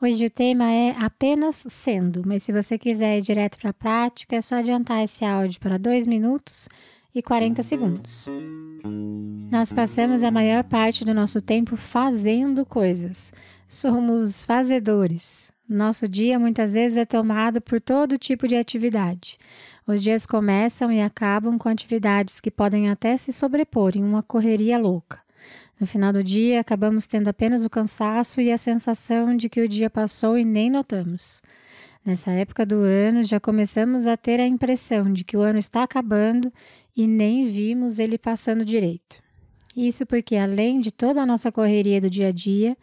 Hoje o tema é apenas sendo, mas se você quiser ir direto para a prática, é só adiantar esse áudio para 2 minutos e 40 segundos. Nós passamos a maior parte do nosso tempo fazendo coisas. Somos fazedores. Nosso dia muitas vezes é tomado por todo tipo de atividade. Os dias começam e acabam com atividades que podem até se sobrepor em uma correria louca. No final do dia, acabamos tendo apenas o cansaço e a sensação de que o dia passou e nem notamos. Nessa época do ano, já começamos a ter a impressão de que o ano está acabando e nem vimos ele passando direito. Isso porque, além de toda a nossa correria do dia a dia,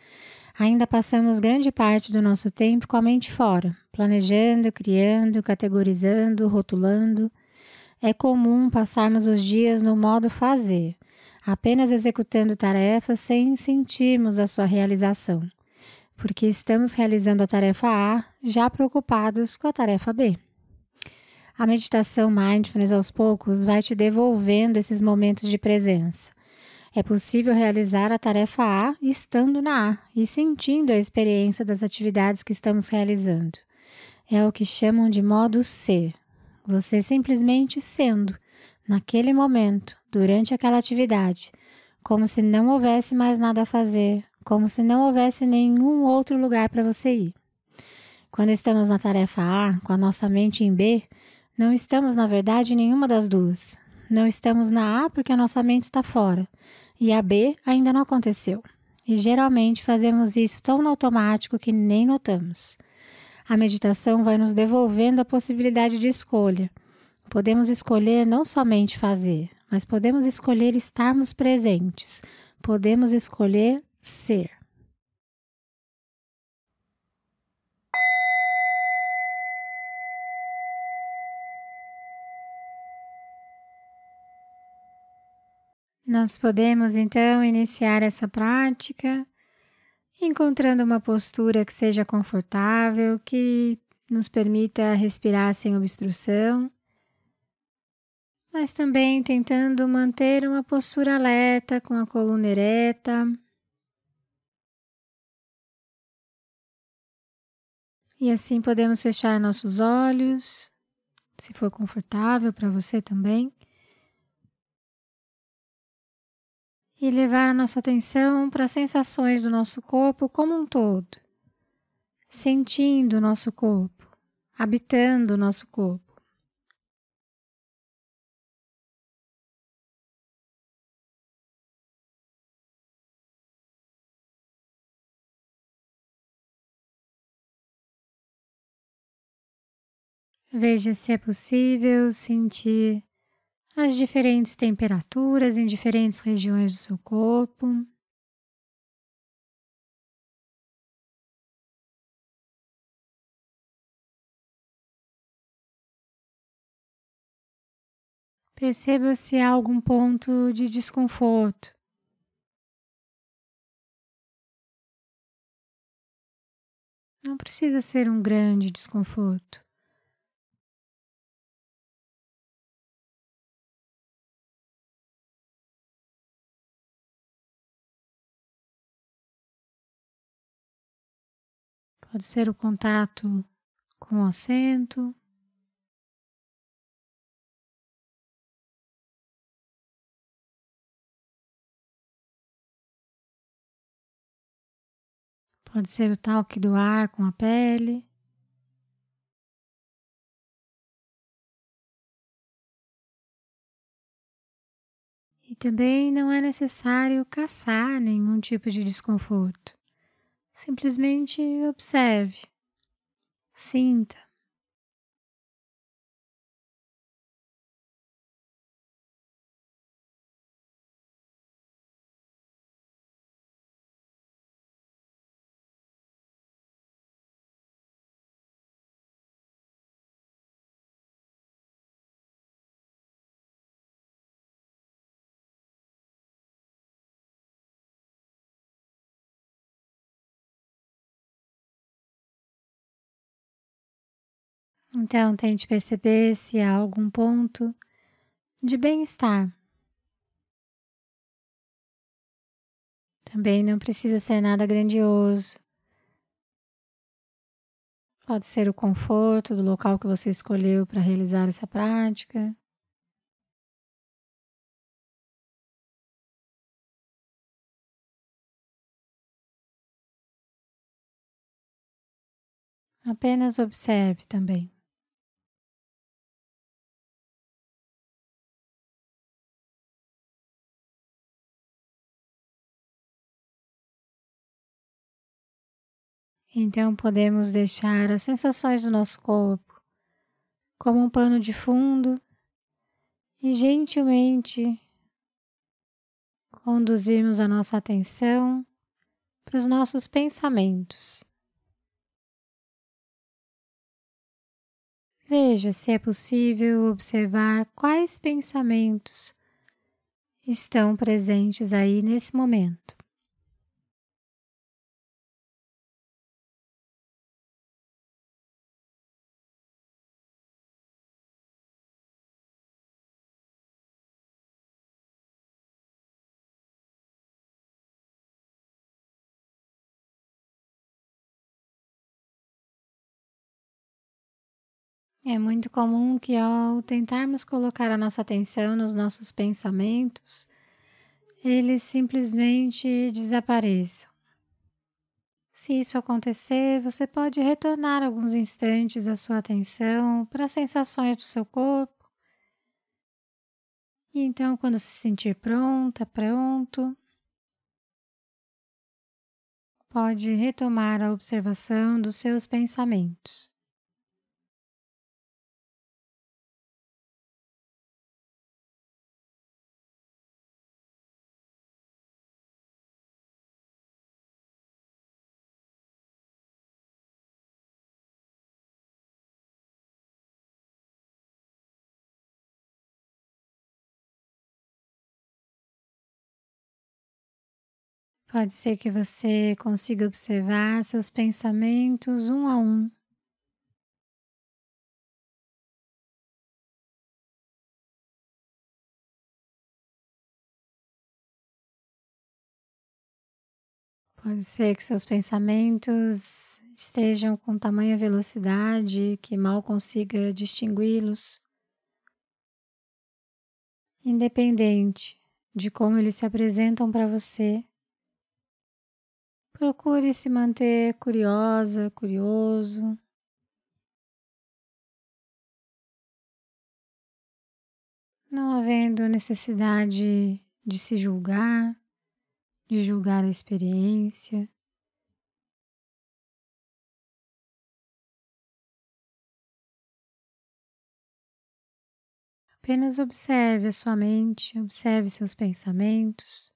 ainda passamos grande parte do nosso tempo com a mente fora, planejando, criando, categorizando, rotulando. É comum passarmos os dias no modo fazer apenas executando tarefas sem sentirmos a sua realização, porque estamos realizando a tarefa A já preocupados com a tarefa B. A meditação mindfulness aos poucos vai te devolvendo esses momentos de presença. É possível realizar a tarefa A estando na A e sentindo a experiência das atividades que estamos realizando. É o que chamam de modo ser. Você simplesmente sendo, naquele momento, durante aquela atividade, como se não houvesse mais nada a fazer, como se não houvesse nenhum outro lugar para você ir. Quando estamos na tarefa A, com a nossa mente em B, não estamos, na verdade, em nenhuma das duas. Não estamos na A porque a nossa mente está fora, e a B ainda não aconteceu. E geralmente fazemos isso tão no automático que nem notamos. A meditação vai nos devolvendo a possibilidade de escolha Podemos escolher não somente fazer, mas podemos escolher estarmos presentes. Podemos escolher ser. Nós podemos então iniciar essa prática encontrando uma postura que seja confortável, que nos permita respirar sem obstrução mas também tentando manter uma postura alerta com a coluna ereta. E assim podemos fechar nossos olhos, se for confortável para você também. E levar a nossa atenção para as sensações do nosso corpo como um todo, sentindo o nosso corpo, habitando o nosso corpo. Veja se é possível sentir as diferentes temperaturas em diferentes regiões do seu corpo. Perceba se há algum ponto de desconforto. Não precisa ser um grande desconforto. Pode ser o contato com o assento. Pode ser o toque do ar com a pele. E também não é necessário caçar nenhum tipo de desconforto. Simplesmente observe, sinta. Então, tente perceber se há algum ponto de bem-estar. Também não precisa ser nada grandioso. Pode ser o conforto do local que você escolheu para realizar essa prática. Apenas observe também. Então podemos deixar as sensações do nosso corpo como um pano de fundo e gentilmente conduzirmos a nossa atenção para os nossos pensamentos. Veja se é possível observar quais pensamentos estão presentes aí nesse momento. É muito comum que ao tentarmos colocar a nossa atenção nos nossos pensamentos, eles simplesmente desapareçam. Se isso acontecer, você pode retornar alguns instantes a sua atenção para as sensações do seu corpo. E então, quando se sentir pronta, pronto, pode retomar a observação dos seus pensamentos. Pode ser que você consiga observar seus pensamentos um a um. Pode ser que seus pensamentos estejam com tamanha velocidade que mal consiga distingui-los. Independente de como eles se apresentam para você, Procure se manter curiosa, curioso. Não havendo necessidade de se julgar, de julgar a experiência. Apenas observe a sua mente, observe seus pensamentos.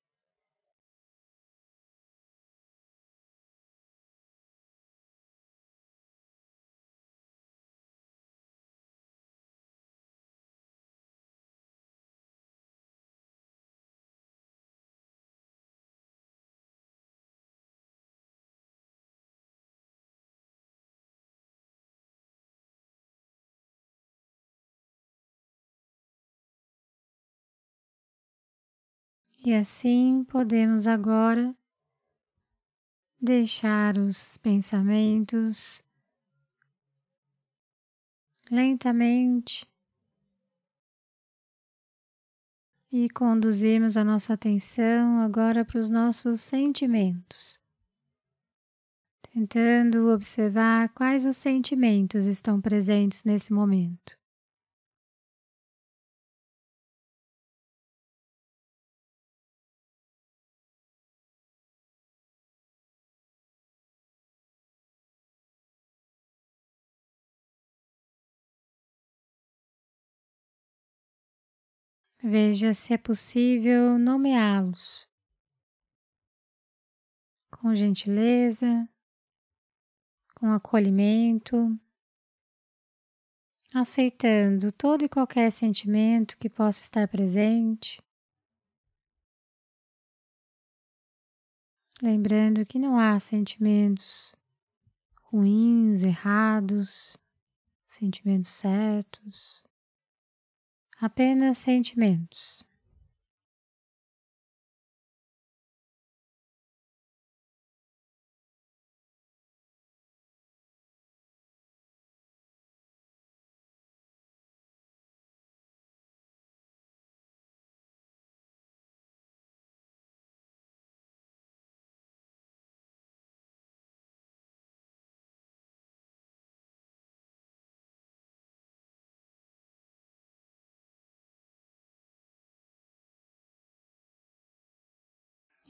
E assim podemos agora deixar os pensamentos lentamente e conduzirmos a nossa atenção agora para os nossos sentimentos, tentando observar quais os sentimentos estão presentes nesse momento. Veja se é possível nomeá-los. Com gentileza, com acolhimento, aceitando todo e qualquer sentimento que possa estar presente. Lembrando que não há sentimentos ruins, errados, sentimentos certos, apenas sentimentos.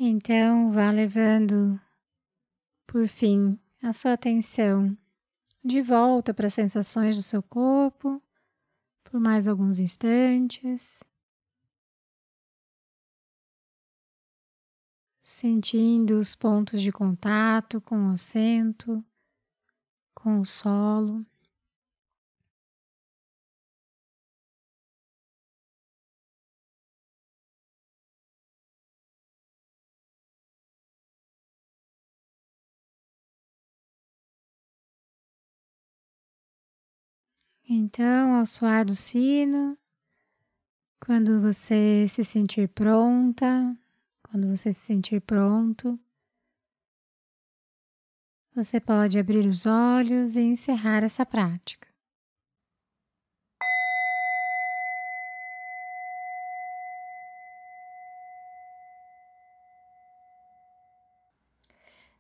Então, vá levando, por fim, a sua atenção de volta para as sensações do seu corpo por mais alguns instantes. Sentindo os pontos de contato com o assento, com o solo. Então, ao soar do sino, quando você se sentir pronta, quando você se sentir pronto, você pode abrir os olhos e encerrar essa prática.